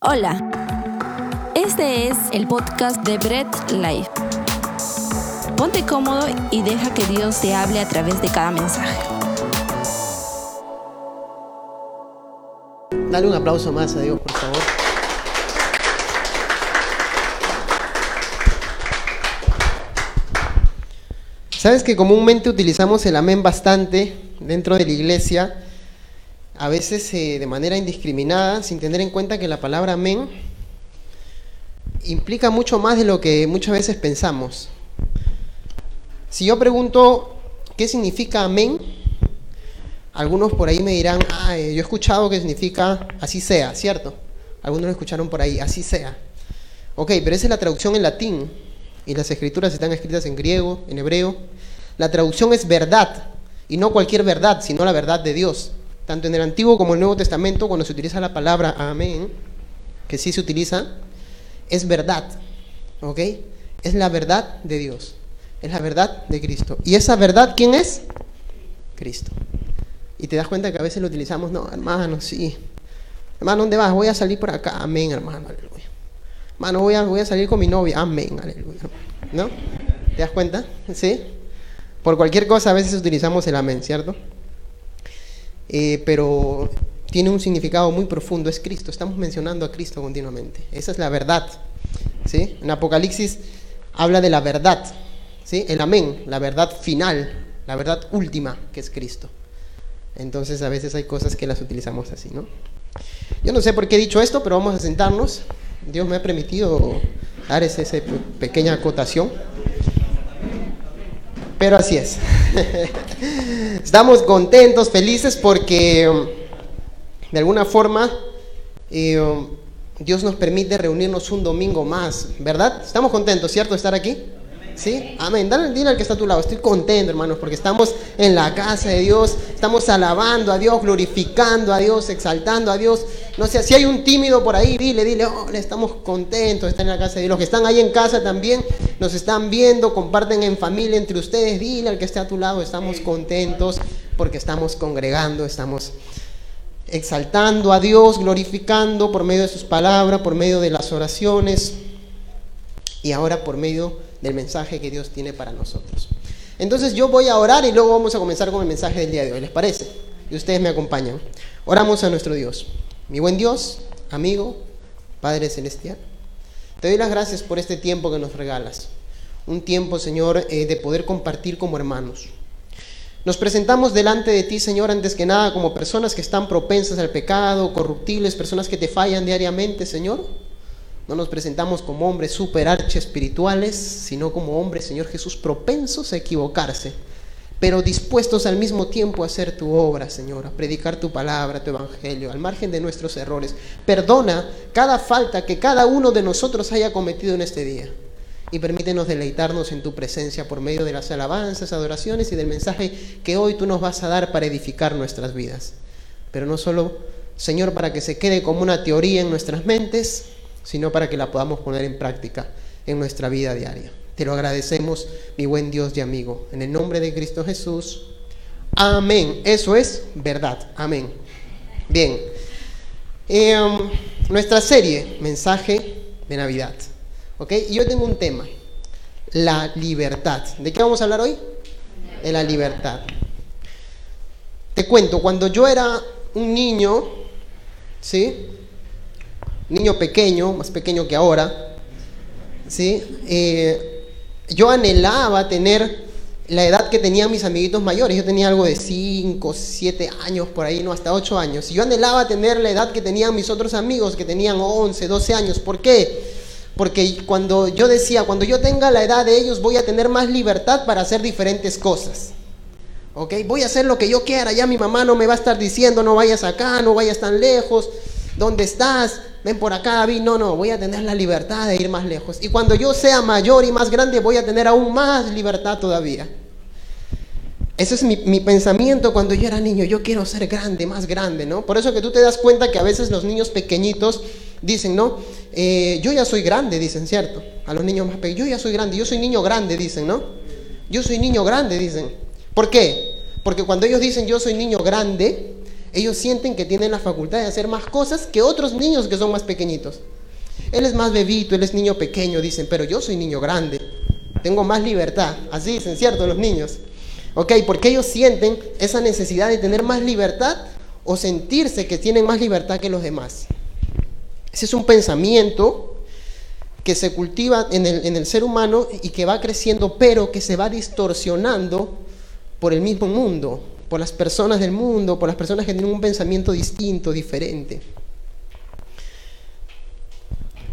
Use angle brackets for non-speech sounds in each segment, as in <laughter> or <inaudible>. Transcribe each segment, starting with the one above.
Hola, este es el podcast de Bread Life. Ponte cómodo y deja que Dios te hable a través de cada mensaje. Dale un aplauso más a Dios, por favor. Sabes que comúnmente utilizamos el amén bastante dentro de la iglesia, a veces eh, de manera indiscriminada, sin tener en cuenta que la palabra amén implica mucho más de lo que muchas veces pensamos. Si yo pregunto qué significa amén, algunos por ahí me dirán, ah, eh, yo he escuchado que significa así sea, ¿cierto? Algunos lo escucharon por ahí, así sea. Ok, pero esa es la traducción en latín y las escrituras están escritas en griego, en hebreo. La traducción es verdad, y no cualquier verdad, sino la verdad de Dios. Tanto en el Antiguo como en el Nuevo Testamento, cuando se utiliza la palabra amén, que sí se utiliza, es verdad, ¿ok? Es la verdad de Dios, es la verdad de Cristo. ¿Y esa verdad quién es? Cristo. Y te das cuenta que a veces lo utilizamos, no, hermano, sí. Hermano, ¿dónde vas? Voy a salir por acá, amén, hermano, aleluya. Hermano, voy a, voy a salir con mi novia, amén, aleluya. ¿No? ¿Te das cuenta? ¿Sí? Por cualquier cosa a veces utilizamos el amén, ¿cierto? Eh, pero tiene un significado muy profundo, es Cristo, estamos mencionando a Cristo continuamente. Esa es la verdad. ¿sí? En Apocalipsis habla de la verdad, ¿sí? el amén, la verdad final, la verdad última, que es Cristo. Entonces a veces hay cosas que las utilizamos así, ¿no? Yo no sé por qué he dicho esto, pero vamos a sentarnos. Dios me ha permitido dar esa, pequeña acotación. Pero así es. <laughs> Estamos contentos, felices porque um, de alguna forma eh, um, Dios nos permite reunirnos un domingo más, ¿verdad? Estamos contentos, ¿cierto? De estar aquí. ¿Sí? Amén. Dale, dile al que está a tu lado. Estoy contento, hermanos, porque estamos en la casa de Dios, estamos alabando a Dios, glorificando a Dios, exaltando a Dios. No sé, si hay un tímido por ahí, dile, dile, oh, estamos contentos de estar en la casa de Dios. Los que están ahí en casa también nos están viendo, comparten en familia entre ustedes. Dile al que esté a tu lado, estamos contentos porque estamos congregando, estamos exaltando a Dios, glorificando por medio de sus palabras, por medio de las oraciones y ahora por medio del mensaje que Dios tiene para nosotros. Entonces yo voy a orar y luego vamos a comenzar con el mensaje del día de hoy, ¿les parece? Y ustedes me acompañan. Oramos a nuestro Dios. Mi buen Dios, amigo, Padre Celestial, te doy las gracias por este tiempo que nos regalas. Un tiempo, Señor, eh, de poder compartir como hermanos. Nos presentamos delante de ti, Señor, antes que nada como personas que están propensas al pecado, corruptibles, personas que te fallan diariamente, Señor no nos presentamos como hombres super archi espirituales, sino como hombres, Señor Jesús, propensos a equivocarse, pero dispuestos al mismo tiempo a hacer tu obra, Señor, a predicar tu palabra, tu evangelio, al margen de nuestros errores. Perdona cada falta que cada uno de nosotros haya cometido en este día. Y permítenos deleitarnos en tu presencia por medio de las alabanzas, adoraciones y del mensaje que hoy tú nos vas a dar para edificar nuestras vidas. Pero no solo, Señor, para que se quede como una teoría en nuestras mentes, sino para que la podamos poner en práctica en nuestra vida diaria. Te lo agradecemos, mi buen Dios y amigo. En el nombre de Cristo Jesús. Amén. Eso es verdad. Amén. Bien. Em, nuestra serie, mensaje de Navidad. ¿Ok? Y yo tengo un tema. La libertad. ¿De qué vamos a hablar hoy? De la libertad. Te cuento, cuando yo era un niño, ¿sí? Niño pequeño, más pequeño que ahora, ¿sí? Eh, yo anhelaba tener la edad que tenían mis amiguitos mayores. Yo tenía algo de 5, 7 años, por ahí, no, hasta 8 años. Y yo anhelaba tener la edad que tenían mis otros amigos, que tenían 11, 12 años. ¿Por qué? Porque cuando yo decía, cuando yo tenga la edad de ellos, voy a tener más libertad para hacer diferentes cosas. ¿Ok? Voy a hacer lo que yo quiera. Ya mi mamá no me va a estar diciendo, no vayas acá, no vayas tan lejos. ¿Dónde estás? Ven por acá, David. No, no, voy a tener la libertad de ir más lejos. Y cuando yo sea mayor y más grande, voy a tener aún más libertad todavía. Ese es mi, pensamiento cuando yo era niño. Yo quiero ser grande, más grande, ¿no? Por eso que tú te das cuenta que a veces los niños pequeñitos dicen, ¿no? Eh, yo ya soy grande, dicen, ¿cierto? A los niños más pequeños, yo ya soy grande, yo soy niño grande, dicen, ¿no? Yo soy niño grande, dicen. ¿Por qué? Porque cuando ellos dicen yo soy niño grande, Ellos sienten que tienen la facultad de hacer más cosas que otros niños que son más pequeñitos. Él es más bebito, él es niño pequeño, dicen, pero yo soy niño grande, tengo más libertad. Así dicen, ¿cierto? Los niños. Ok, porque ellos sienten esa necesidad de tener más libertad o sentirse que tienen más libertad que los demás. Ese es un pensamiento que se cultiva en el, en el ser humano y que va creciendo, pero que se va distorsionando por el mismo mundo, por las personas del mundo, por las personas que tienen un pensamiento distinto, diferente.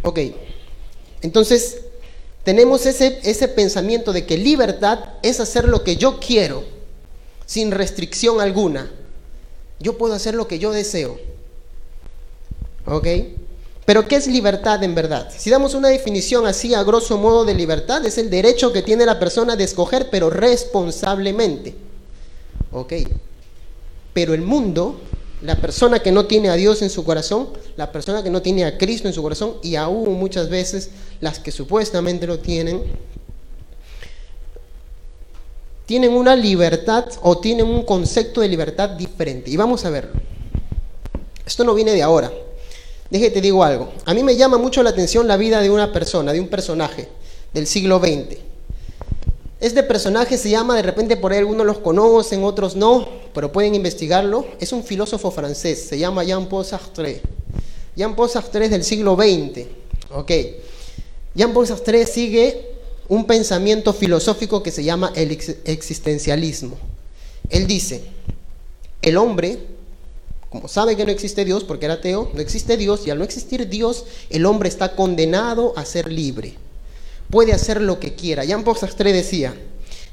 Ok, entonces tenemos ese, ese pensamiento de que libertad es hacer lo que yo quiero, sin restricción alguna. Yo puedo hacer lo que yo deseo. ¿Ok? Pero ¿qué es libertad en verdad? Si damos una definición así a grosso modo de libertad, es el derecho que tiene la persona de escoger, pero responsablemente. ¿Ok? Pero el mundo la persona que no tiene a Dios en su corazón, la persona que no tiene a Cristo en su corazón y aún muchas veces las que supuestamente lo tienen, tienen una libertad o tienen un concepto de libertad diferente. Y vamos a verlo. Esto no viene de ahora. Déjate, te digo algo. A mí me llama mucho la atención la vida de una persona, de un personaje del siglo XX. Este personaje se llama, de repente por ahí algunos los conocen, otros no, pero pueden investigarlo. Es un filósofo francés, se llama Jean-Paul Sartre. Jean-Paul Sartre es del siglo XX. Ok. Jean-Paul Sartre sigue un pensamiento filosófico que se llama el existencialismo. Él dice, el hombre, como sabe que no existe Dios, porque era ateo, no existe Dios, y al no existir Dios, el hombre está condenado a ser libre puede hacer lo que quiera. Jean Paul decía,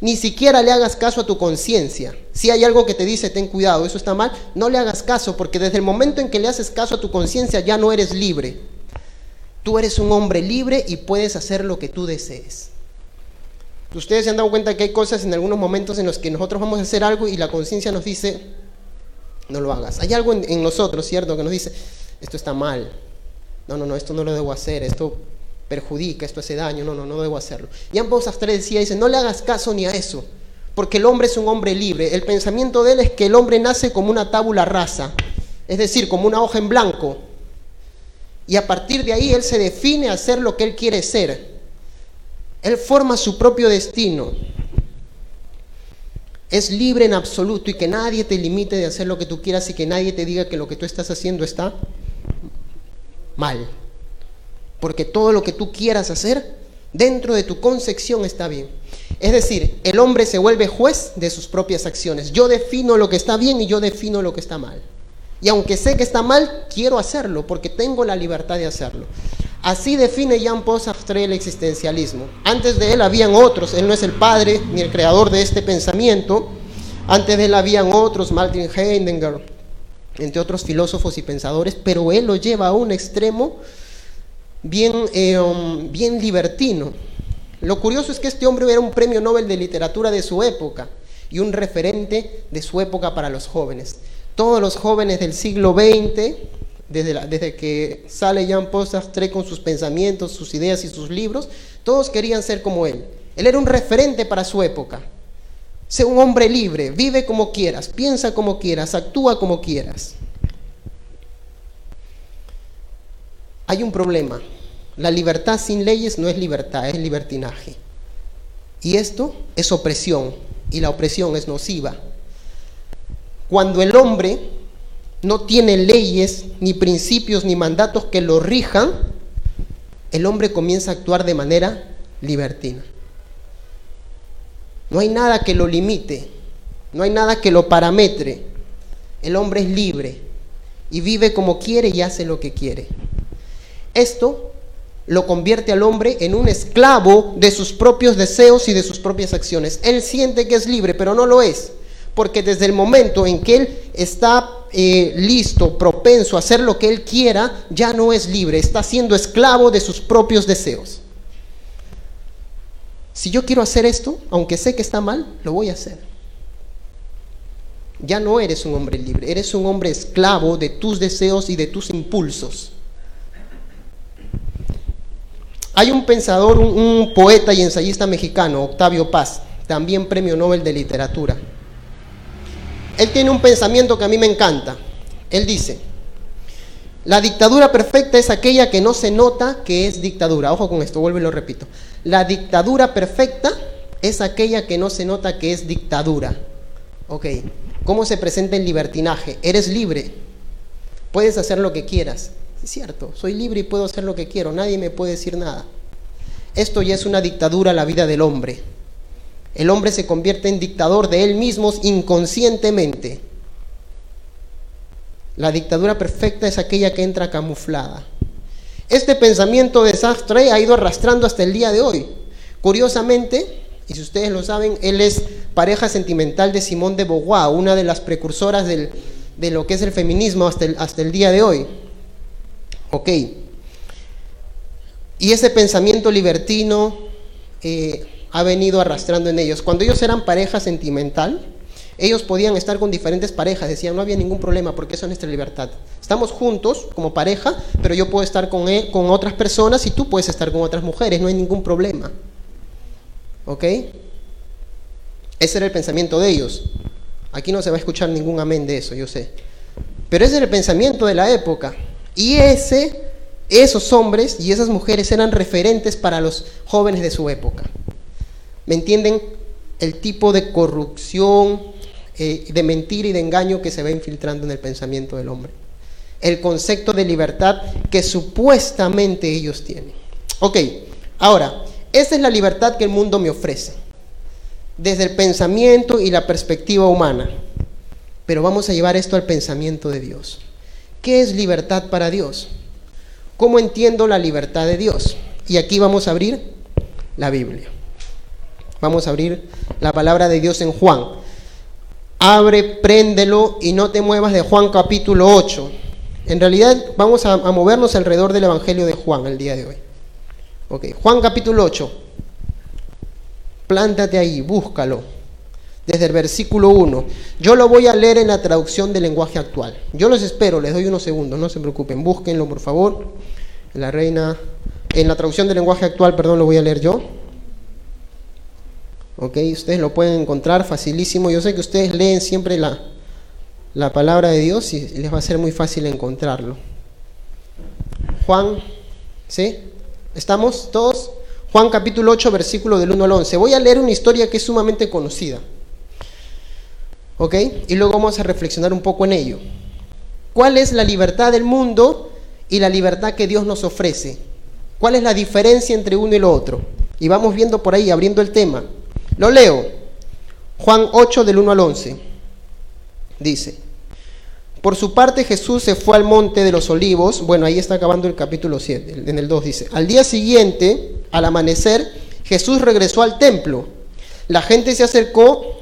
ni siquiera le hagas caso a tu conciencia. Si hay algo que te dice, ten cuidado, eso está mal, no le hagas caso, porque desde el momento en que le haces caso a tu conciencia ya no eres libre. Tú eres un hombre libre y puedes hacer lo que tú desees. Ustedes se han dado cuenta que hay cosas en algunos momentos en los que nosotros vamos a hacer algo y la conciencia nos dice, no lo hagas. Hay algo en, en nosotros, ¿cierto?, que nos dice, esto está mal. No, no, no, esto no lo debo hacer, esto perjudica, esto hace daño, no, no, no debo hacerlo. Y ambos Sastre decía, dice, no le hagas caso ni a eso, porque el hombre es un hombre libre. El pensamiento de él es que el hombre nace como una tábula rasa, es decir, como una hoja en blanco. Y a partir de ahí él se define a ser lo que él quiere ser. Él forma su propio destino. Es libre en absoluto y que nadie te limite de hacer lo que tú quieras y que nadie te diga que lo que tú estás haciendo está mal porque todo lo que tú quieras hacer dentro de tu concepción está bien. Es decir, el hombre se vuelve juez de sus propias acciones. Yo defino lo que está bien y yo defino lo que está mal. Y aunque sé que está mal, quiero hacerlo porque tengo la libertad de hacerlo. Así define Jean-Paul Sartre el existencialismo. Antes de él habían otros, él no es el padre ni el creador de este pensamiento. Antes de él habían otros, Martin Heidegger, entre otros filósofos y pensadores, pero él lo lleva a un extremo bien, eh, um, bien libertino. Lo curioso es que este hombre era un premio Nobel de literatura de su época y un referente de su época para los jóvenes. Todos los jóvenes del siglo XX, desde, desde que sale Jean-Paul Sartre con sus pensamientos, sus ideas y sus libros, todos querían ser como él. Él era un referente para su época. Sé un hombre libre, vive como quieras, piensa como quieras, actúa como quieras. Hay un problema. La libertad sin leyes no es libertad, es libertinaje. Y esto es opresión, y la opresión es nociva. Cuando el hombre no tiene leyes, ni principios, ni mandatos que lo rijan, el hombre comienza a actuar de manera libertina. No hay nada que lo limite, no hay nada que lo parametre. El hombre es libre y vive como quiere y hace lo que quiere. Esto lo convierte al hombre en un esclavo de sus propios deseos y de sus propias acciones. Él siente que es libre, pero no lo es, porque desde el momento en que él está eh, listo, propenso a hacer lo que él quiera, ya no es libre, está siendo esclavo de sus propios deseos. Si yo quiero hacer esto, aunque sé que está mal, lo voy a hacer. Ya no eres un hombre libre, eres un hombre esclavo de tus deseos y de tus impulsos. Hay un pensador, un, poeta y ensayista mexicano, Octavio Paz, también premio Nobel de Literatura. Él tiene un pensamiento que a mí me encanta. Él dice, la dictadura perfecta es aquella que no se nota que es dictadura. Ojo con esto, vuelvo y lo repito. La dictadura perfecta es aquella que no se nota que es dictadura. Ok, ¿cómo se presenta el libertinaje? Eres libre, puedes hacer lo que quieras. Es cierto, soy libre y puedo hacer lo que quiero, nadie me puede decir nada. Esto ya es una dictadura a la vida del hombre. El hombre se convierte en dictador de él mismo inconscientemente. La dictadura perfecta es aquella que entra camuflada. Este pensamiento desastre ha ido arrastrando hasta el día de hoy. Curiosamente, y si ustedes lo saben, él es pareja sentimental de Simone de Beauvoir, una de las precursoras de lo que es el feminismo hasta el día de hoy. Ok. Y ese pensamiento libertino eh, ha venido arrastrando en ellos. Cuando ellos eran pareja sentimental, ellos podían estar con diferentes parejas, decían, no había ningún problema porque eso es nuestra libertad. Estamos juntos como pareja, pero yo puedo estar con, con otras personas y tú puedes estar con otras mujeres, no hay ningún problema. ¿Ok? Ese era el pensamiento de ellos. Aquí no se va a escuchar ningún amén de eso, yo sé. Pero ese era el pensamiento de la época. Y ese, esos hombres y esas mujeres eran referentes para los jóvenes de su época. ¿Me entienden? El tipo de corrupción, eh, de mentira y de engaño que se va infiltrando en el pensamiento del hombre. El concepto de libertad que supuestamente ellos tienen. Ok, ahora, esa es la libertad que el mundo me ofrece, desde el pensamiento y la perspectiva humana. Pero vamos a llevar esto al pensamiento de Dios. ¿Qué es libertad para Dios? ¿Cómo entiendo la libertad de Dios? Y aquí vamos a abrir la Biblia. Vamos a abrir la palabra de Dios en Juan. Abre, préndelo y no te muevas de Juan capítulo 8. En realidad vamos a, movernos alrededor del Evangelio de Juan el día de hoy. Ok, Juan capítulo 8. Plántate ahí, búscalo. Desde el versículo 1. Yo lo voy a leer en la traducción del lenguaje actual. Yo los espero, les doy unos segundos, no se preocupen. Búsquenlo, por favor. La reina. En la traducción del lenguaje actual, perdón, lo voy a leer yo. Ok, ustedes lo pueden encontrar facilísimo. Yo sé que ustedes leen siempre la, la palabra de Dios y les va a ser muy fácil encontrarlo. Juan, ¿sí? ¿Estamos todos? Juan capítulo 8, versículo del 1 al 11. Voy a leer una historia que es sumamente conocida. ¿Ok? Y luego vamos a reflexionar un poco en ello. ¿Cuál es la libertad del mundo y la libertad que Dios nos ofrece? ¿Cuál es la diferencia entre uno y lo otro? Y vamos viendo por ahí, abriendo el tema. Lo leo. Juan 8 del 1 al 11. Dice, por su parte Jesús se fue al monte de los olivos, bueno, ahí está acabando el capítulo 7, en el 2 dice, al día siguiente, al amanecer, Jesús regresó al templo. La gente se acercó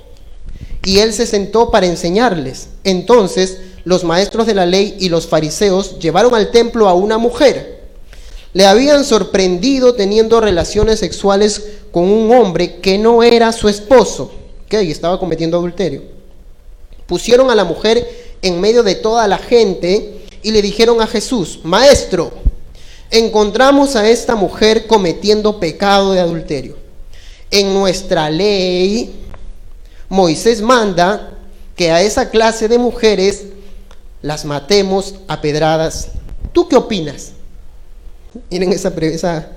y él se sentó para enseñarles. Entonces los maestros de la ley y los fariseos llevaron al templo a una mujer. Le habían sorprendido teniendo relaciones sexuales con un hombre que no era su esposo, que estaba cometiendo adulterio. Pusieron a la mujer en medio de toda la gente y le dijeron a Jesús, Maestro, encontramos a esta mujer cometiendo pecado de adulterio. En nuestra ley, Moisés manda que a esa clase de mujeres las matemos a pedradas. ¿Tú qué opinas? Miren esa, esa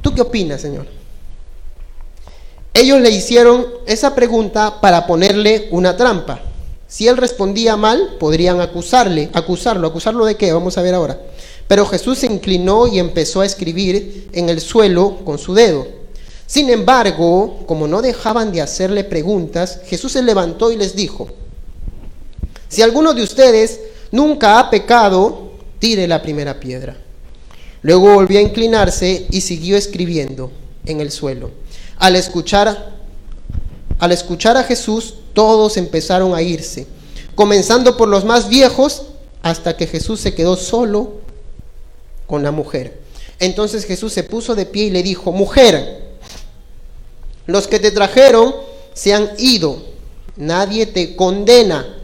¿Tú qué opinas, Señor? Ellos le hicieron esa pregunta para ponerle una trampa. Si él respondía mal, podrían acusarle, acusarlo, acusarlo de qué, vamos a ver ahora. Pero Jesús se inclinó y empezó a escribir en el suelo con su dedo. Sin embargo, como no dejaban de hacerle preguntas, Jesús se levantó y les dijo, si alguno de ustedes nunca ha pecado, tire la primera piedra. Luego volvió a inclinarse y siguió escribiendo en el suelo. Al escuchar, al escuchar a Jesús, todos empezaron a irse, comenzando por los más viejos hasta que Jesús se quedó solo con la mujer. Entonces Jesús se puso de pie y le dijo, mujer, los que te trajeron se han ido, nadie te condena.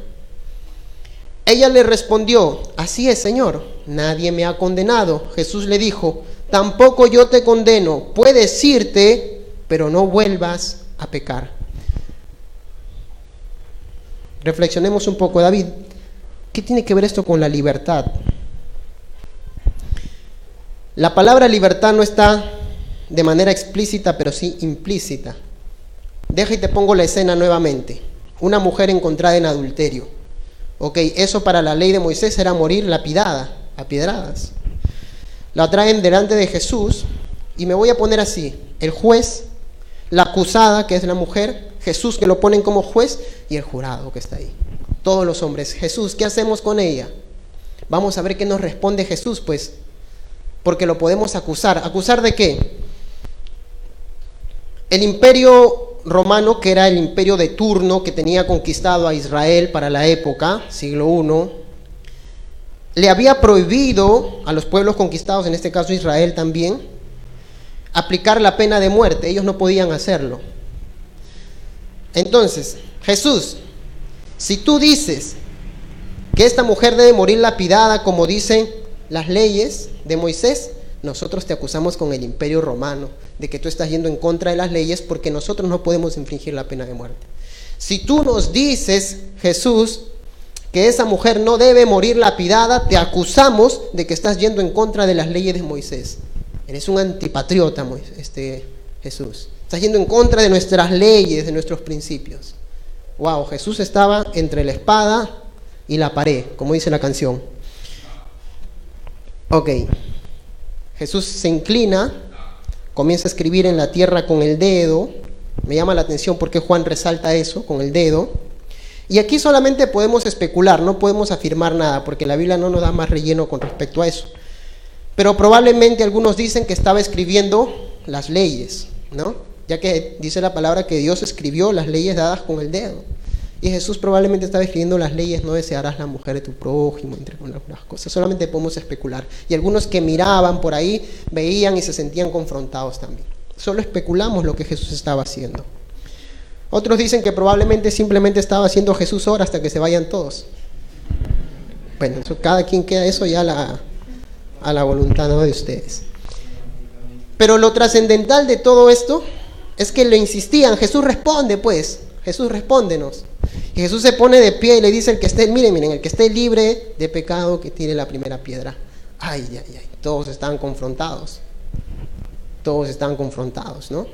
Ella le respondió, así es, Señor, nadie me ha condenado. Jesús le dijo, tampoco yo te condeno, puedes irte, pero no vuelvas a pecar. Reflexionemos un poco, David. ¿Qué tiene que ver esto con la libertad? La palabra libertad no está de manera explícita, pero sí implícita. Deja y te pongo la escena nuevamente. Una mujer encontrada en adulterio. Ok, eso para la ley de Moisés era morir lapidada, a piedradas. La traen delante de Jesús y me voy a poner así. El juez, la acusada, que es la mujer, Jesús que lo ponen como juez y el jurado que está ahí. Todos los hombres. Jesús, ¿qué hacemos con ella? Vamos a ver qué nos responde Jesús, pues, porque lo podemos acusar. ¿Acusar de qué? El imperio romano, que era el imperio de turno que tenía conquistado a Israel para la época, siglo I, le había prohibido a los pueblos conquistados, en este caso Israel también, aplicar la pena de muerte. Ellos no podían hacerlo. Entonces, Jesús, si tú dices que esta mujer debe morir lapidada como dicen las leyes de Moisés, nosotros te acusamos con el imperio romano de que tú estás yendo en contra de las leyes porque nosotros no podemos infringir la pena de muerte. Si tú nos dices, Jesús, que esa mujer no debe morir lapidada, te acusamos de que estás yendo en contra de las leyes de Moisés. Eres un antipatriota, este, Jesús. Estás yendo en contra de nuestras leyes, de nuestros principios. Wow, Jesús estaba entre la espada y la pared, como dice la canción. Ok. Jesús se inclina, comienza a escribir en la tierra con el dedo. Me llama la atención porque Juan resalta eso, con el dedo. Y aquí solamente podemos especular, no podemos afirmar nada, porque la Biblia no nos da más relleno con respecto a eso. Pero probablemente algunos dicen que estaba escribiendo las leyes, ¿no? Ya que dice la palabra que Dios escribió las leyes dadas con el dedo. Y Jesús probablemente estaba escribiendo las leyes, no desearás la mujer de tu prójimo, entre algunas cosas. Solamente podemos especular. Y algunos que miraban por ahí veían y se sentían confrontados también. Solo especulamos lo que Jesús estaba haciendo. Otros dicen que probablemente simplemente estaba haciendo Jesús ahora hasta que se vayan todos. Bueno, cada quien queda eso ya a la, voluntad de ustedes. Pero lo trascendental de todo esto es que le insistían, Jesús responde pues, Jesús respóndenos. Jesús se pone de pie y le dice, el que esté, miren, miren, el que esté libre de pecado, que tire la primera piedra. Ay, ay, ay, todos están confrontados. Todos están confrontados, ¿no?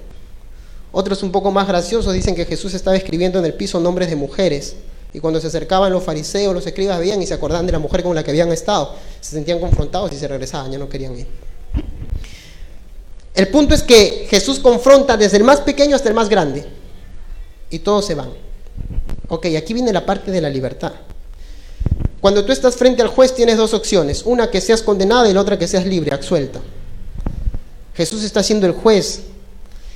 Otros un poco más graciosos dicen que Jesús estaba escribiendo en el piso nombres de mujeres. Y cuando se acercaban los fariseos, los escribas veían y se acordaban de la mujer con la que habían estado. Se sentían confrontados y se regresaban, ya no querían ir. El punto es que Jesús confronta desde el más pequeño hasta el más grande. Y todos se van. Ok, aquí viene la parte de la libertad. Cuando tú estás frente al juez tienes dos opciones, una que seas condenada y la otra que seas libre, absuelta. Jesús está siendo el juez.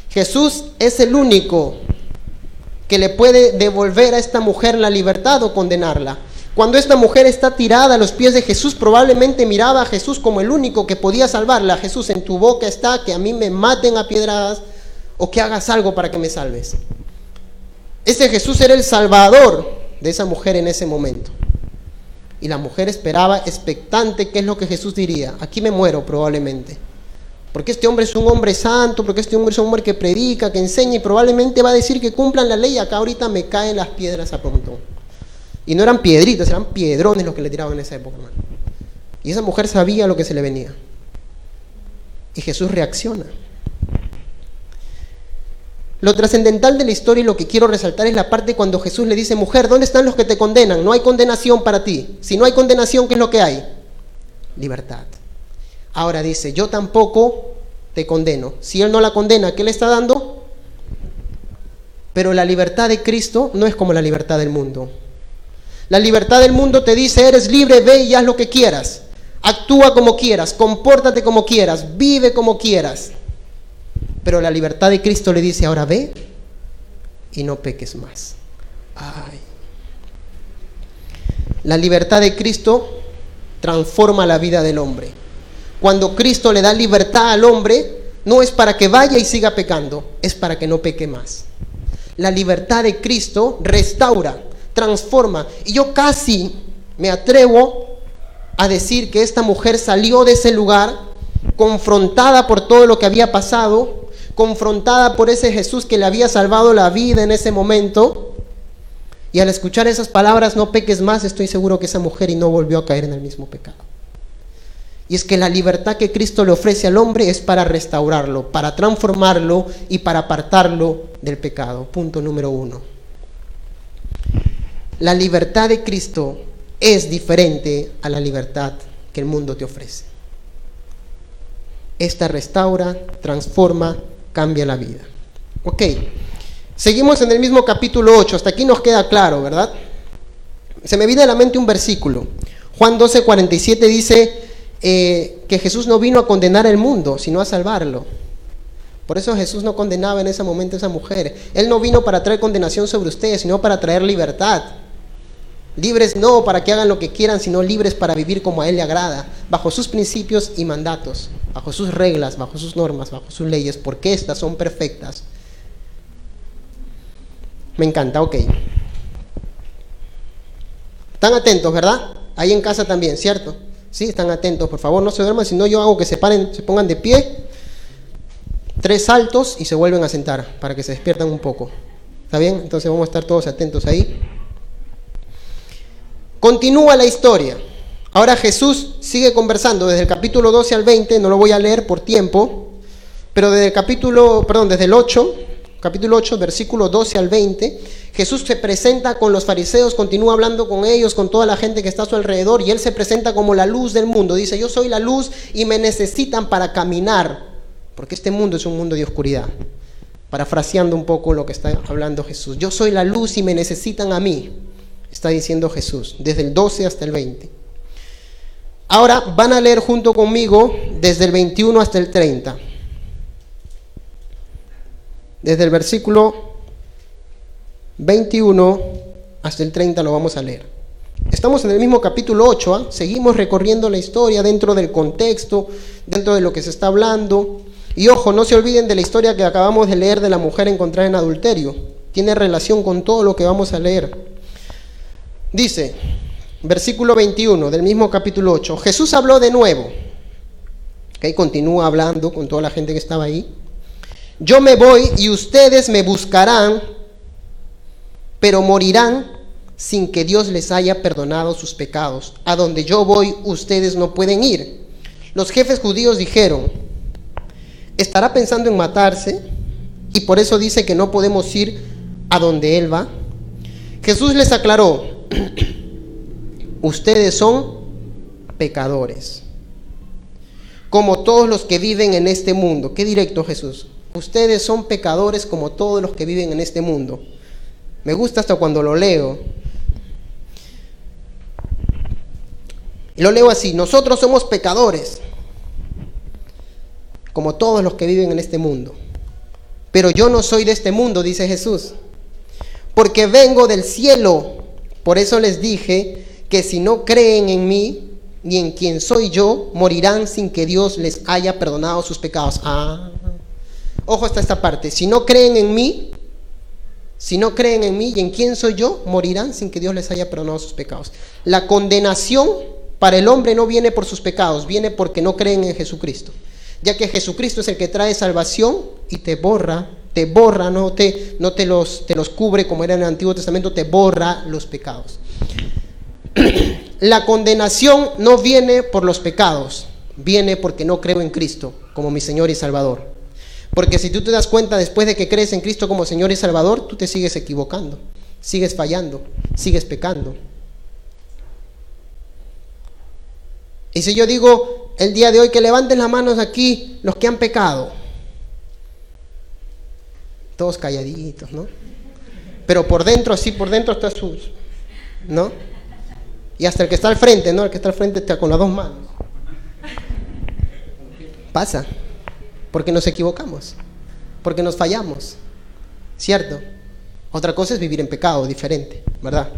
Jesús es el único que le puede devolver a esta mujer la libertad o condenarla. Cuando esta mujer está tirada a los pies de Jesús, probablemente miraba a Jesús como el único que podía salvarla. Jesús, en tu boca está que a mí me maten a piedradas o que hagas algo para que me salves. Ese Jesús era el salvador de esa mujer en ese momento. Y la mujer esperaba expectante qué es lo que Jesús diría. Aquí me muero probablemente. Porque este hombre es un hombre santo, porque este hombre es un hombre que predica, que enseña y probablemente va a decir que cumplan la ley. Acá ahorita me caen las piedras a pronto. Y no eran piedritas, eran piedrones los que le tiraban en esa época. Y esa mujer sabía lo que se le venía. Y Jesús reacciona. Lo trascendental de la historia y lo que quiero resaltar es la parte cuando Jesús le dice, mujer, ¿dónde están los que te condenan? No hay condenación para ti. Si no hay condenación, ¿qué es lo que hay? Libertad. Ahora dice, yo tampoco te condeno. Si Él no la condena, ¿qué le está dando? Pero la libertad de Cristo no es como la libertad del mundo. La libertad del mundo te dice, eres libre, ve y haz lo que quieras. Actúa como quieras, compórtate como quieras, vive como quieras. Pero la libertad de Cristo le dice, ahora ve y no peques más. Ay. La libertad de Cristo transforma la vida del hombre. Cuando Cristo le da libertad al hombre, no es para que vaya y siga pecando, es para que no peque más. La libertad de Cristo restaura, transforma. Y yo casi me atrevo a decir que esta mujer salió de ese lugar confrontada por todo lo que había pasado, confrontada por ese Jesús que le había salvado la vida en ese momento, Y al escuchar esas palabras, no peques más, estoy seguro que esa mujer y no volvió a caer en el mismo pecado. Y es que la libertad que Cristo le ofrece al hombre es para restaurarlo, para transformarlo y para apartarlo del pecado. Punto número uno. La libertad de Cristo es diferente a la libertad que el mundo te ofrece. Esta restaura, transforma, cambia la vida. Ok, seguimos en el mismo capítulo 8, hasta aquí nos queda claro, ¿verdad? Se me viene a la mente un versículo. Juan 12, 47 dice, eh, que Jesús no vino a condenar el mundo, sino a salvarlo. Por eso Jesús no condenaba en ese momento a esa mujer. Él no vino para traer condenación sobre ustedes, sino para traer libertad. Libres no para que hagan lo que quieran, sino libres para vivir como a Él le agrada, bajo sus principios y mandatos, bajo sus reglas, bajo sus normas, bajo sus leyes, porque estas son perfectas. Me encanta, ok. Están atentos, ¿verdad? Ahí en casa también, ¿cierto? Sí, están atentos, por favor, no se duerman, si no yo hago que se paren, se pongan de pie, tres saltos y se vuelven a sentar para que se despiertan un poco. ¿Está bien? Entonces vamos a estar todos atentos ahí. Continúa la historia. Ahora Jesús sigue conversando desde el capítulo 12 al 20, no lo voy a leer por tiempo, pero desde el capítulo, perdón, desde el 8, capítulo 8, versículo 12 al 20, Jesús se presenta con los fariseos, continúa hablando con ellos, con toda la gente que está a su alrededor, y él se presenta como la luz del mundo. Dice, yo soy la luz y me necesitan para caminar, porque este mundo es un mundo de oscuridad. Parafraseando un poco lo que está hablando Jesús. Yo soy la luz y me necesitan a mí, está diciendo Jesús, desde el 12 hasta el 20. Ahora van a leer junto conmigo desde el 21 hasta el 30. Desde el versículo 21 hasta el 30 lo vamos a leer. Estamos en el mismo capítulo 8, ¿ah? seguimos recorriendo la historia dentro del contexto, dentro de lo que se está hablando. Y ojo, no se olviden de la historia que acabamos de leer de la mujer encontrada en adulterio. Tiene relación con todo lo que vamos a leer. Dice, versículo 21 del mismo capítulo 8, Jesús habló de nuevo. Okay, continúa hablando con toda la gente que estaba ahí. Yo me voy y ustedes me buscarán, pero morirán sin que Dios les haya perdonado sus pecados. A donde yo voy, ustedes no pueden ir. Los jefes judíos dijeron, ¿estará pensando en matarse? Y por eso dice que no podemos ir a donde Él va. Jesús les aclaró, <coughs> ustedes son pecadores, como todos los que viven en este mundo. Qué directo Jesús. Ustedes son pecadores como todos los que viven en este mundo. Me gusta hasta cuando lo leo. Lo leo así, nosotros somos pecadores, como todos los que viven en este mundo. Pero yo no soy de este mundo, dice Jesús, porque vengo del cielo. Por eso les dije que si no creen en mí ni en quien soy yo, morirán sin que Dios les haya perdonado sus pecados. Ah, ojo hasta esta parte, si no creen en mí, si no creen en mí y en quién soy yo, morirán sin que Dios les haya perdonado sus pecados. La condenación para el hombre no viene por sus pecados, viene porque no creen en Jesucristo. Ya que Jesucristo es el que trae salvación y te borra, te borra, no te, no te, los, te los cubre como era en el Antiguo Testamento, te borra los pecados. <clears throat> La condenación no viene por los pecados, viene porque no creo en Cristo como mi Señor y Salvador. Porque si tú te das cuenta después de que crees en Cristo como Señor y Salvador, tú te sigues equivocando, sigues fallando, sigues pecando. Y si yo digo el día de hoy que levanten las manos aquí los que han pecado, calladitos, ¿no? Pero por dentro, sí, por dentro está su, ¿no? Y hasta el que está al frente, ¿no? El que está al frente está con las dos manos. Pasa porque nos equivocamos, porque nos fallamos, ¿cierto? Otra cosa es vivir en pecado, diferente, ¿verdad?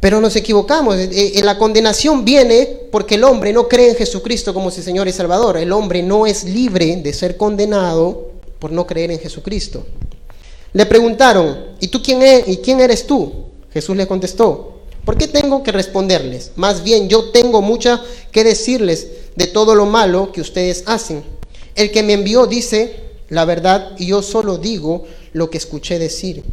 Pero nos equivocamos. Eh, eh, la condenación viene porque el hombre no cree en Jesucristo como su Señor y Salvador. El hombre no es libre de ser condenado por no creer en Jesucristo. Le preguntaron, ¿y tú quién, eres, ¿y quién eres tú? Jesús le contestó, ¿por qué tengo que responderles? Más bien yo tengo mucha que decirles de todo lo malo que ustedes hacen. El que me envió dice la verdad y yo solo digo lo que escuché decir.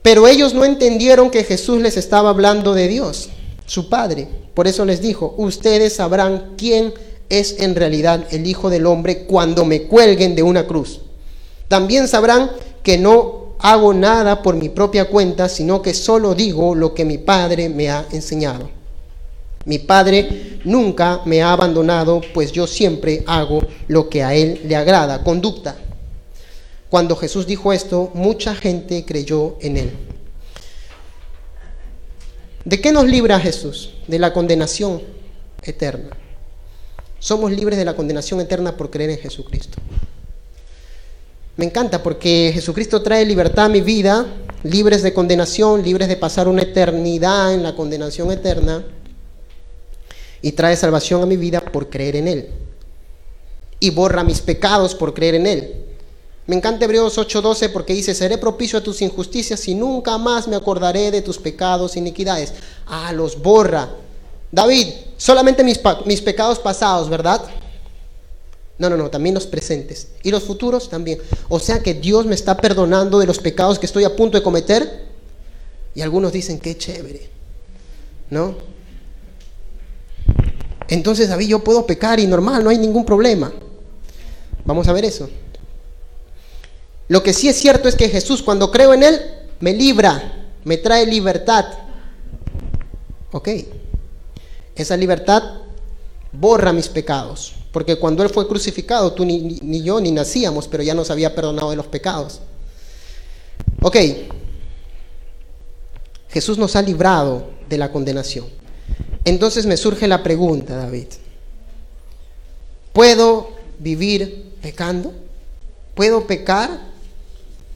Pero ellos no entendieron que Jesús les estaba hablando de Dios, su Padre. Por eso les dijo, ustedes sabrán quién es en realidad el Hijo del Hombre cuando me cuelguen de una cruz. También sabrán que no hago nada por mi propia cuenta, sino que solo digo lo que mi Padre me ha enseñado. Mi Padre nunca me ha abandonado, pues yo siempre hago lo que a Él le agrada. Conducta. Cuando Jesús dijo esto, mucha gente creyó en Él. ¿De qué nos libra Jesús? De la condenación eterna. Somos libres de la condenación eterna por creer en Jesucristo. Me encanta porque Jesucristo trae libertad a mi vida, libres de condenación, libres de pasar una eternidad en la condenación eterna, y trae salvación a mi vida por creer en Él. Y borra mis pecados por creer en Él. Me encanta Hebreos 8:12 porque dice, seré propicio a tus injusticias y nunca más me acordaré de tus pecados e iniquidades. Ah, los borra. David, solamente mis, mis pecados pasados, ¿verdad? No, no, no, también los presentes. Y los futuros también. O sea que Dios me está perdonando de los pecados que estoy a punto de cometer. Y algunos dicen, qué chévere. ¿No? Entonces, David, yo puedo pecar y normal, no hay ningún problema. Vamos a ver eso. Lo que sí es cierto es que Jesús, cuando creo en Él, me libra, me trae libertad. Ok. Esa libertad borra mis pecados. Porque cuando Él fue crucificado, tú ni, yo ni nacíamos, pero ya nos había perdonado de los pecados. Ok. Jesús nos ha librado de la condenación. Entonces me surge la pregunta, David. ¿Puedo vivir pecando? ¿Puedo pecar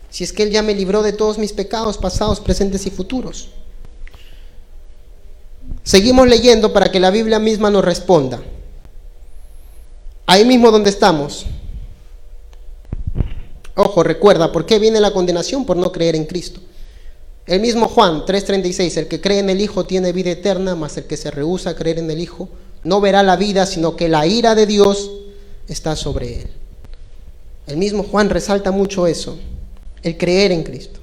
si es que Él ya me libró de todos mis pecados pasados, presentes y futuros? Seguimos leyendo para que la Biblia misma nos responda. Ahí mismo donde estamos. Ojo, recuerda, ¿por qué viene la condenación? Por no creer en Cristo. El mismo Juan 3:36, el que cree en el Hijo tiene vida eterna, mas el que se rehúsa a creer en el Hijo no verá la vida, sino que la ira de Dios está sobre él. El mismo Juan resalta mucho eso, el creer en Cristo.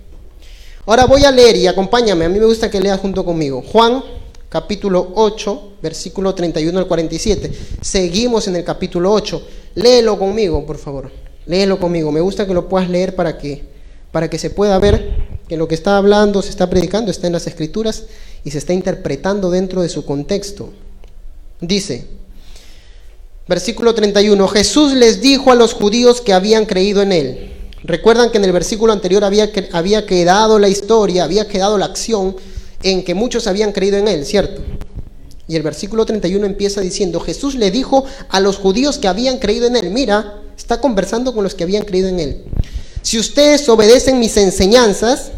Ahora voy a leer y acompáñame, a mí me gusta que leas junto conmigo. Juan capítulo 8, versículo 31 al 47. Seguimos en el capítulo 8. Léelo conmigo, por favor. Léelo conmigo. Me gusta que lo puedas leer para que, para que se pueda ver que lo que está hablando, se está predicando, está en las escrituras y se está interpretando dentro de su contexto. Dice, versículo 31, Jesús les dijo a los judíos que habían creído en él. Recuerdan que en el versículo anterior había, había quedado la historia, había quedado la acción en que muchos habían creído en él, ¿cierto? Y el versículo 31 empieza diciendo, Jesús le dijo a los judíos que habían creído en él, mira, está conversando con los que habían creído en él. Si ustedes obedecen mis enseñanzas,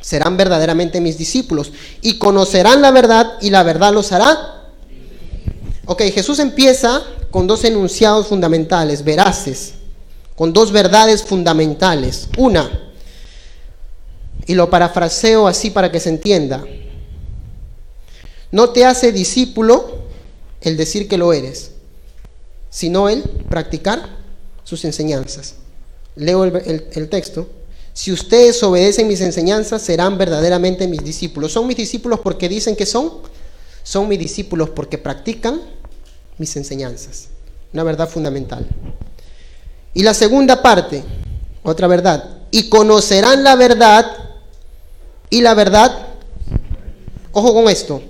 serán verdaderamente mis discípulos y conocerán la verdad y la verdad los hará. Ok, Jesús empieza con dos enunciados fundamentales, veraces, con dos verdades fundamentales. Una, y lo parafraseo así para que se entienda. No te hace discípulo el decir que lo eres, sino el practicar sus enseñanzas. Leo el, texto. Si ustedes obedecen mis enseñanzas, serán verdaderamente mis discípulos. ¿Son mis discípulos porque dicen que son? Son mis discípulos porque practican mis enseñanzas. Una verdad fundamental. Y la segunda parte, otra verdad. Y conocerán la verdad y la verdad, ojo con esto,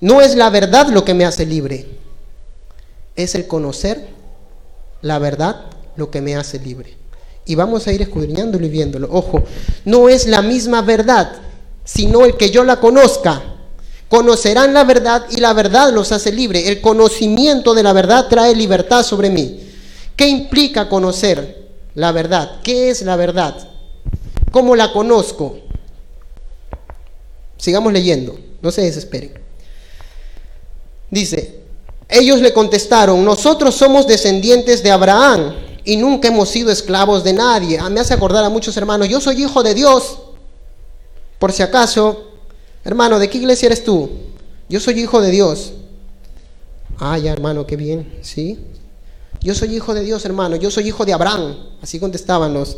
no es la verdad lo que me hace libre, es el conocer la verdad lo que me hace libre. Y vamos a ir escudriñándolo y viéndolo. Ojo, no es la misma verdad, sino el que yo la conozca. Conocerán la verdad y la verdad los hace libre. El conocimiento de la verdad trae libertad sobre mí. ¿Qué implica conocer la verdad? ¿Qué es la verdad? ¿Cómo la conozco? Sigamos leyendo, no se desesperen. Dice, ellos le contestaron, nosotros somos descendientes de Abraham y nunca hemos sido esclavos de nadie. Ah, me hace acordar a muchos hermanos, yo soy hijo de Dios. Por si acaso, hermano, ¿de qué iglesia eres tú? Yo soy hijo de Dios. Ah, ya hermano, qué bien, ¿sí? Yo soy hijo de Dios, hermano, yo soy hijo de Abraham. Así contestaban los,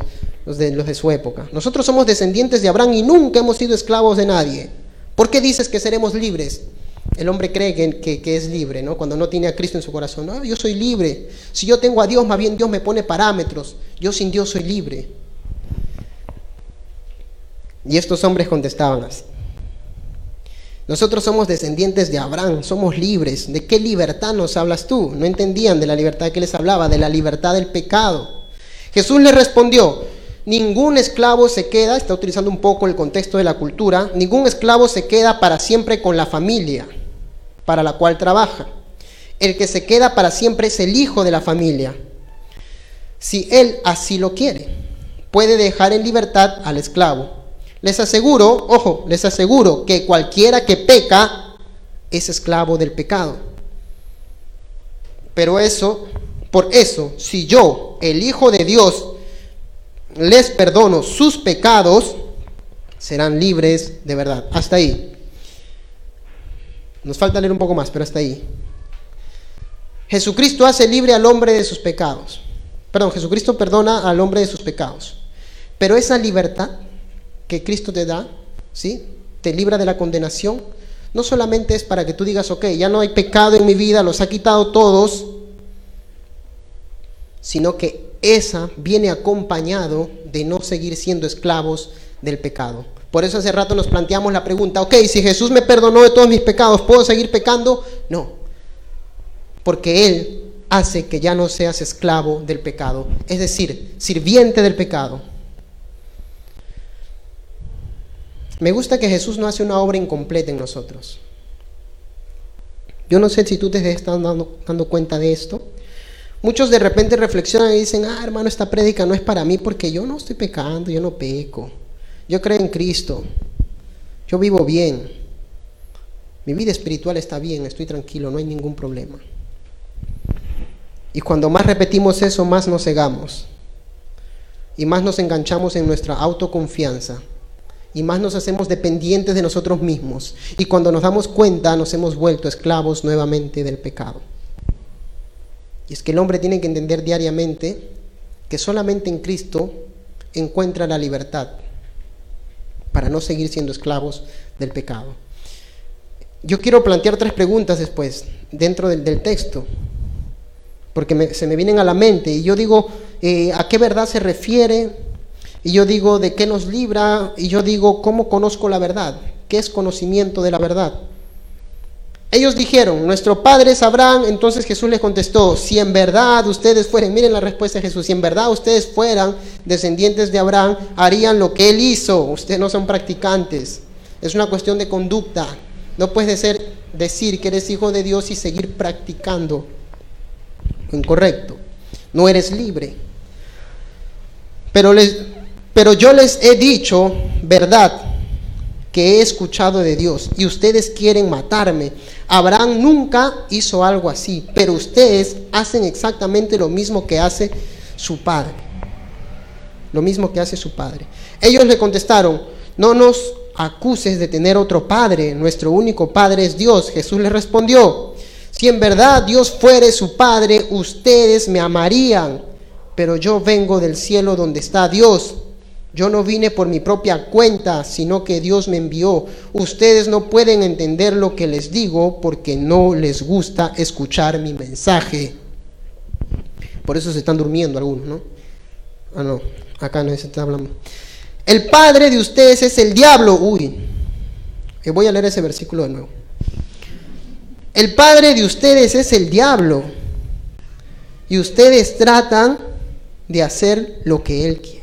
los de, su época. Nosotros somos descendientes de Abraham y nunca hemos sido esclavos de nadie. ¿Por qué dices que seremos libres? El hombre cree que, que, es libre, ¿no? Cuando no tiene a Cristo en su corazón. No, yo soy libre. Si yo tengo a Dios, más bien Dios me pone parámetros. Yo sin Dios soy libre. Y estos hombres contestaban así. Nosotros somos descendientes de Abraham, somos libres. ¿De qué libertad nos hablas tú? No entendían de la libertad que les hablaba, de la libertad del pecado. Jesús les respondió, ningún esclavo se queda, está utilizando un poco el contexto de la cultura, ningún esclavo se queda para siempre con la familia para la cual trabaja. El que se queda para siempre es el hijo de la familia. Si él así lo quiere, puede dejar en libertad al esclavo les aseguro, ojo, les aseguro que cualquiera que peca es esclavo del pecado. Pero eso, por eso, si yo, el Hijo de Dios, les perdono sus pecados, serán libres de verdad. Hasta ahí. Nos falta leer un poco más, pero hasta ahí. Jesucristo hace libre al hombre de sus pecados. Perdón, Jesucristo perdona al hombre de sus pecados. Pero esa libertad que Cristo te da, ¿sí? Te libra de la condenación. No solamente es para que tú digas, ok, ya no hay pecado en mi vida, los ha quitado todos, sino que esa viene acompañado de no seguir siendo esclavos del pecado. Por eso hace rato nos planteamos la pregunta, ok, si Jesús me perdonó de todos mis pecados, ¿puedo seguir pecando? No, porque Él hace que ya no seas esclavo del pecado, es decir, sirviente del pecado. Me gusta que Jesús no hace una obra incompleta en nosotros. Yo no sé si tú te estás dando, dando cuenta de esto. Muchos de repente reflexionan y dicen, ah, hermano, esta prédica no es para mí porque yo no estoy pecando, yo no peco. Yo creo en Cristo. Yo vivo bien. Mi vida espiritual está bien, estoy tranquilo, no hay ningún problema. Y cuando más repetimos eso, más nos cegamos. Y más nos enganchamos en nuestra autoconfianza y más nos hacemos dependientes de nosotros mismos. Y cuando nos damos cuenta nos hemos vuelto esclavos nuevamente del pecado. Y es que el hombre tiene que entender diariamente que solamente en Cristo encuentra la libertad para no seguir siendo esclavos del pecado. Yo quiero plantear tres preguntas después, dentro del, texto, porque se me vienen a la mente y yo digo, eh, ¿a qué verdad se refiere? Y yo digo, ¿de qué nos libra? Y yo digo, ¿cómo conozco la verdad? ¿Qué es conocimiento de la verdad? Ellos dijeron, nuestro padre es Abraham, entonces Jesús les contestó, si en verdad ustedes fueran, miren la respuesta de Jesús, si en verdad ustedes fueran descendientes de Abraham, harían lo que él hizo, ustedes no son practicantes, es una cuestión de conducta, no puedes ser, decir que eres hijo de Dios y seguir practicando. Incorrecto, no eres libre. Pero les, pero yo les he dicho verdad que he escuchado de Dios y ustedes quieren matarme. Abraham nunca hizo algo así, pero ustedes hacen exactamente lo mismo que hace su padre. Lo mismo que hace su padre. Ellos le contestaron, no nos acuses de tener otro padre, nuestro único padre es Dios. Jesús les respondió, si en verdad Dios fuere su padre, ustedes me amarían, pero yo vengo del cielo donde está Dios yo no vine por mi propia cuenta, sino que Dios me envió. Ustedes no pueden entender lo que les digo porque no les gusta escuchar mi mensaje. Por eso se están durmiendo algunos, ¿no? Ah, no, acá no se está hablando. El padre de ustedes es el diablo. Uy, eh, voy a leer ese versículo de nuevo. El padre de ustedes es el diablo. Y ustedes tratan de hacer lo que él quiere.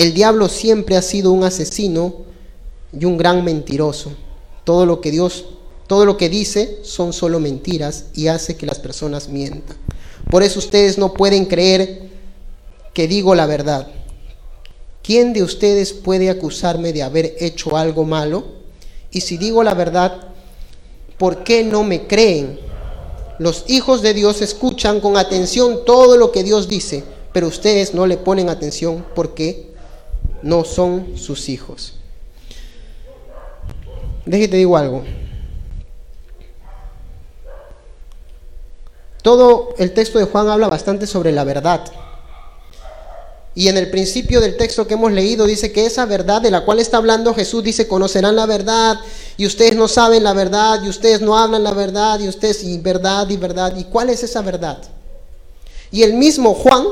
El diablo siempre ha sido un asesino y un gran mentiroso. Todo lo que Dios, todo lo que dice son solo mentiras y hace que las personas mientan. Por eso ustedes no pueden creer que digo la verdad. ¿Quién de ustedes puede acusarme de haber hecho algo malo? Y si digo la verdad, ¿por qué no me creen? Los hijos de Dios escuchan con atención todo lo que Dios dice, pero ustedes no le ponen atención porque no son sus hijos. Déjate digo algo. Todo el texto de Juan habla bastante sobre la verdad. Y en el principio del texto que hemos leído dice que esa verdad de la cual está hablando Jesús dice, conocerán la verdad y ustedes no saben la verdad y ustedes no hablan la verdad y ustedes y verdad y verdad. ¿Y cuál es esa verdad? Y el mismo Juan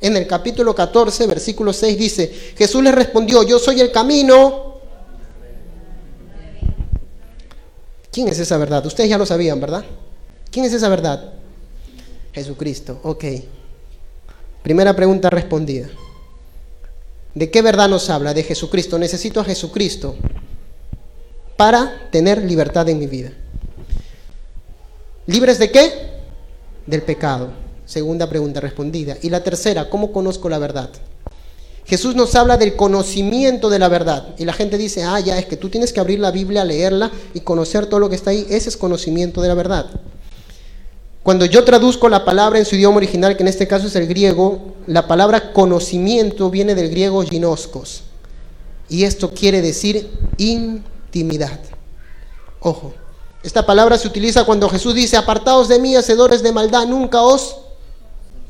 en el capítulo 14, versículo 6 dice, Jesús le respondió, yo soy el camino. ¿Quién es esa verdad? Ustedes ya lo sabían, ¿verdad? ¿Quién es esa verdad? Jesucristo, ok. Primera pregunta respondida. ¿De qué verdad nos habla? De Jesucristo. Necesito a Jesucristo para tener libertad en mi vida. ¿Libres de qué? Del pecado. Segunda pregunta respondida. Y la tercera, ¿cómo conozco la verdad? Jesús nos habla del conocimiento de la verdad. Y la gente dice, ah, ya, es que tú tienes que abrir la Biblia, leerla y conocer todo lo que está ahí. Ese es conocimiento de la verdad. Cuando yo traduzco la palabra en su idioma original, que en este caso es el griego, la palabra conocimiento viene del griego ginoskos. Y esto quiere decir intimidad. Ojo, esta palabra se utiliza cuando Jesús dice, apartaos de mí, hacedores de maldad, nunca os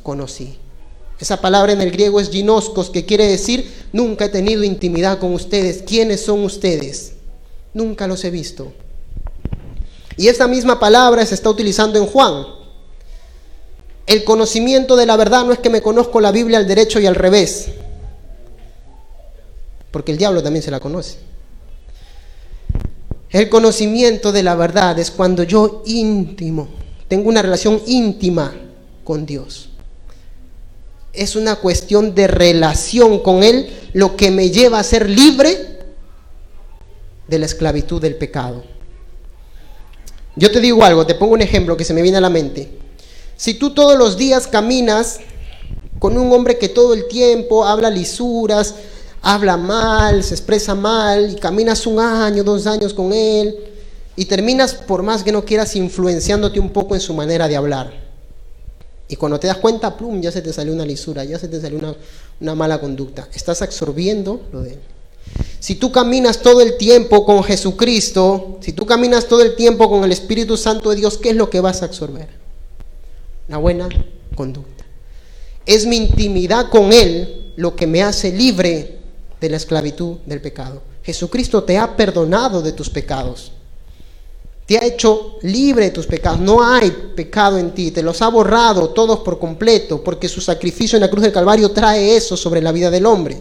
conocí. Esa palabra en el griego es ginoskos, que quiere decir, nunca he tenido intimidad con ustedes. ¿Quiénes son ustedes? Nunca los he visto. Y esa misma palabra se está utilizando en Juan. El conocimiento de la verdad no es que me conozco la Biblia al derecho y al revés, porque el diablo también se la conoce. El conocimiento de la verdad es cuando yo íntimo, tengo una relación íntima con Dios. Es una cuestión de relación con Él lo que me lleva a ser libre de la esclavitud del pecado. Yo te digo algo, te pongo un ejemplo que se me viene a la mente. Si tú todos los días caminas con un hombre que todo el tiempo habla lisuras, habla mal, se expresa mal, y caminas un año, dos años con él, y terminas, por más que no quieras, influenciándote un poco en su manera de hablar. Y cuando te das cuenta, plum, ya se te salió una lisura, ya se te salió una, una mala conducta. Estás absorbiendo lo de él. Si tú caminas todo el tiempo con Jesucristo, si tú caminas todo el tiempo con el Espíritu Santo de Dios, ¿qué es lo que vas a absorber? la buena conducta. Es mi intimidad con Él lo que me hace libre de la esclavitud del pecado. Jesucristo te ha perdonado de tus pecados. Te ha hecho libre de tus pecados. No hay pecado en ti. Te los ha borrado todos por completo porque su sacrificio en la cruz del Calvario trae eso sobre la vida del hombre.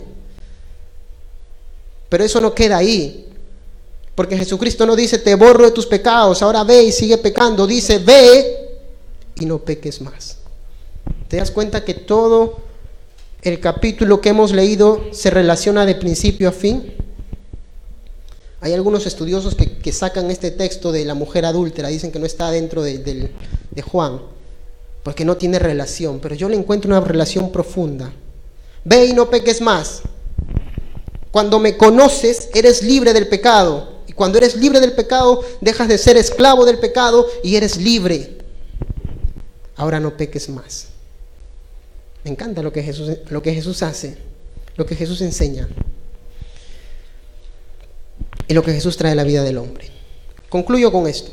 Pero eso no queda ahí. Porque Jesucristo no dice, te borro de tus pecados, ahora ve y sigue pecando. Dice, ve y no peques más. ¿Te das cuenta que todo el capítulo que hemos leído se relaciona de principio a fin? Hay algunos estudiosos que, sacan este texto de la mujer adúltera, dicen que no está dentro de, de Juan, porque no tiene relación, pero yo le encuentro una relación profunda. Ve y no peques más. Cuando me conoces, eres libre del pecado. Y cuando eres libre del pecado, dejas de ser esclavo del pecado y eres libre ahora no peques más. Me encanta lo que Jesús, lo que Jesús hace, lo que Jesús enseña y lo que Jesús trae a la vida del hombre. Concluyo con esto.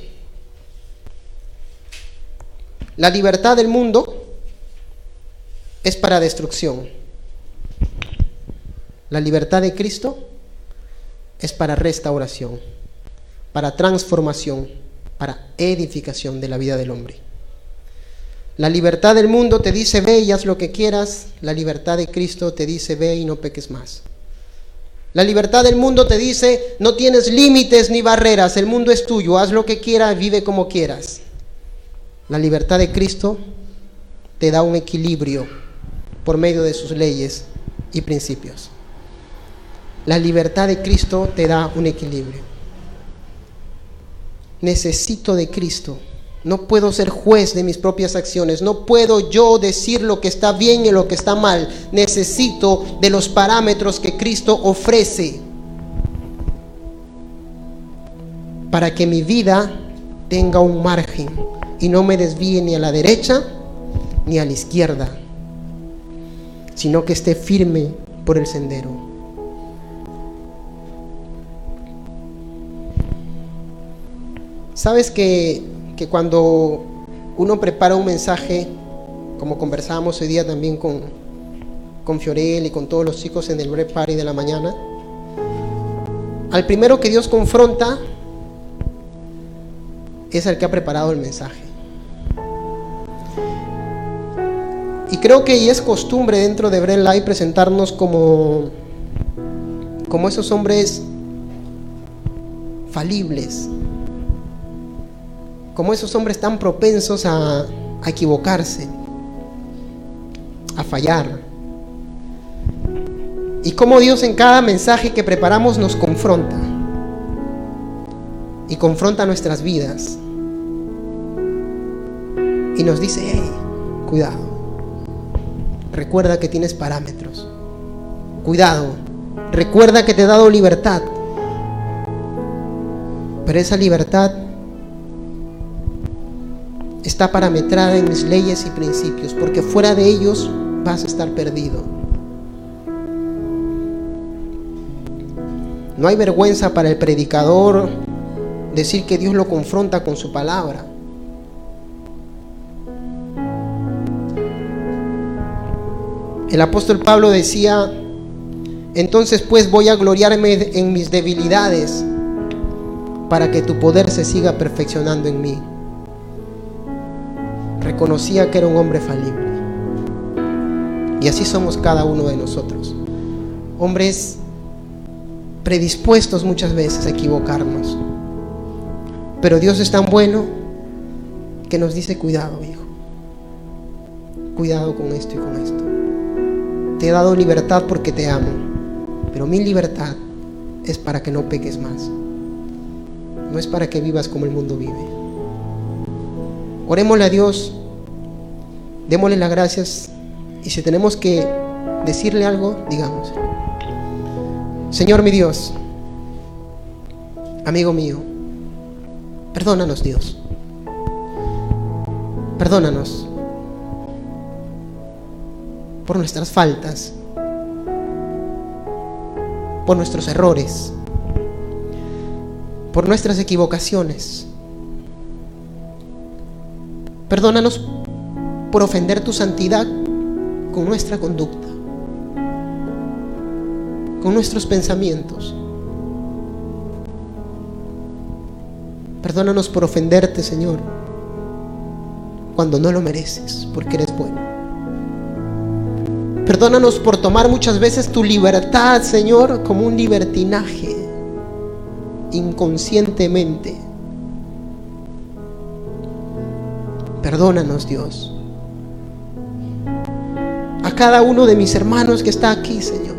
La libertad del mundo es para destrucción. La libertad de Cristo es para restauración, para transformación, para edificación de la vida del hombre. La libertad del mundo te dice ve y haz lo que quieras. La libertad de Cristo te dice ve y no peques más. La libertad del mundo te dice no tienes límites ni barreras. El mundo es tuyo. Haz lo que quieras, vive como quieras. La libertad de Cristo te da un equilibrio por medio de sus leyes y principios. La libertad de Cristo te da un equilibrio. Necesito de Cristo no puedo ser juez de mis propias acciones. No puedo yo decir lo que está bien y lo que está mal. Necesito de los parámetros que Cristo ofrece para que mi vida tenga un margen y no me desvíe ni a la derecha ni a la izquierda, sino que esté firme por el sendero. Sabes que que cuando uno prepara un mensaje, como conversábamos hoy día también con, con Fiorel y con todos los chicos en el break party de la mañana. Al primero que Dios confronta es el que ha preparado el mensaje. Y creo que es costumbre dentro de Bread Live presentarnos como, como esos hombres falibles, como esos hombres tan propensos a, equivocarse, a fallar. Y como Dios en cada mensaje que preparamos nos confronta. Y confronta nuestras vidas. Y nos dice, hey, cuidado. Recuerda que tienes parámetros. Cuidado. Recuerda que te he dado libertad. Pero esa libertad está parametrada en mis leyes y principios, porque fuera de ellos vas a estar perdido. No hay vergüenza para el predicador decir que Dios lo confronta con su palabra. El apóstol Pablo decía, entonces pues voy a gloriarme en mis debilidades para que tu poder se siga perfeccionando en mí. Reconocía que era un hombre falible. Y así somos cada uno de nosotros. Hombres predispuestos muchas veces a equivocarnos. Pero Dios es tan bueno que nos dice, cuidado, hijo. Cuidado con esto y con esto. Te he dado libertad porque te amo. Pero mi libertad es para que no peques más. No es para que vivas como el mundo vive. Orémosle a Dios. Démosle las gracias. Y si tenemos que decirle algo, digamos. Señor mi Dios, amigo mío, perdónanos Dios. Perdónanos por nuestras faltas, por nuestros errores, por nuestras equivocaciones. Perdónanos por ofender tu santidad con nuestra conducta con nuestros pensamientos. Perdónanos por ofenderte, Señor, cuando no lo mereces, porque eres bueno. Perdónanos por tomar muchas veces tu libertad, Señor, como un libertinaje, inconscientemente. Perdónanos, Dios. A cada uno de mis hermanos que está aquí, Señor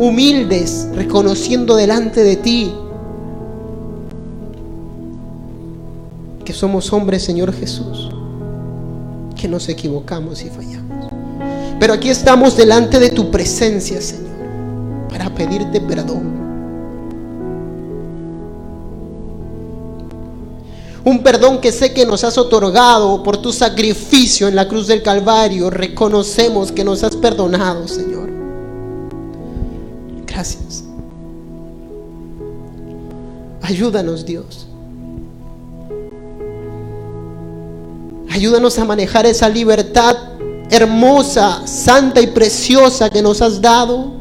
humildes, reconociendo delante de ti que somos hombres, Señor Jesús, que nos equivocamos y fallamos. Pero aquí estamos delante de tu presencia, Señor, para pedirte perdón. Un perdón que sé que nos has otorgado por tu sacrificio en la cruz del Calvario. Reconocemos que nos has perdonado, Señor. Gracias. Ayúdanos, Dios. Ayúdanos a manejar esa libertad hermosa, santa y preciosa que nos has dado.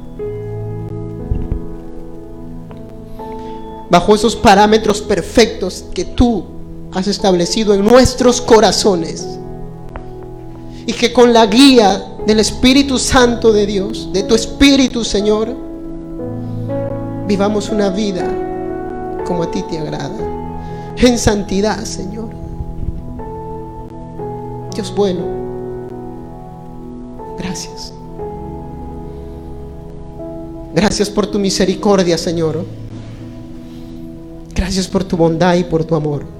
Bajo esos parámetros perfectos que tú has establecido en nuestros corazones. Y que con la guía del Espíritu Santo de Dios, de tu Espíritu, Señor, vivamos una vida como a ti te agrada, en santidad, Señor. Dios bueno, gracias. Gracias por tu misericordia, Señor. Gracias por tu bondad y por tu amor.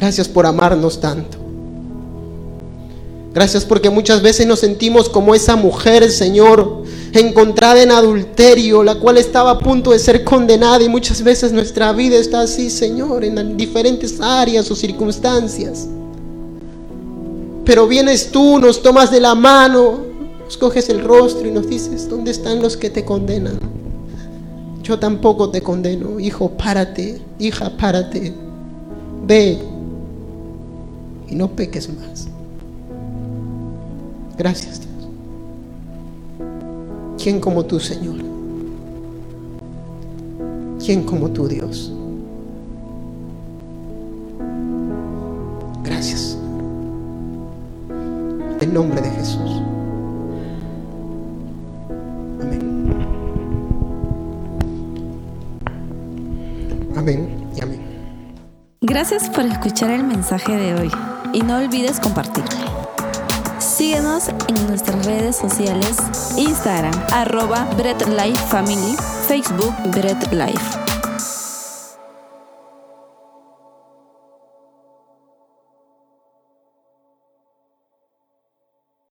Gracias por amarnos tanto. Gracias porque muchas veces nos sentimos como esa mujer, Señor, encontrada en adulterio, la cual estaba a punto de ser condenada y muchas veces nuestra vida está así, Señor, en diferentes áreas o circunstancias. Pero vienes tú, nos tomas de la mano, nos coges el rostro y nos dices, ¿dónde están los que te condenan? Yo tampoco te condeno, hijo, párate, hija, párate, ve y no peques más. Gracias, Dios. ¿Quién como tú, Señor? ¿Quién como tú, Dios? Gracias. En nombre de Jesús. Amén. Amén y amén. Gracias por escuchar el mensaje de hoy y no olvides compartirlo. Síguenos en nuestras redes sociales, Instagram, arroba Bread Life Family, Facebook Bread Life.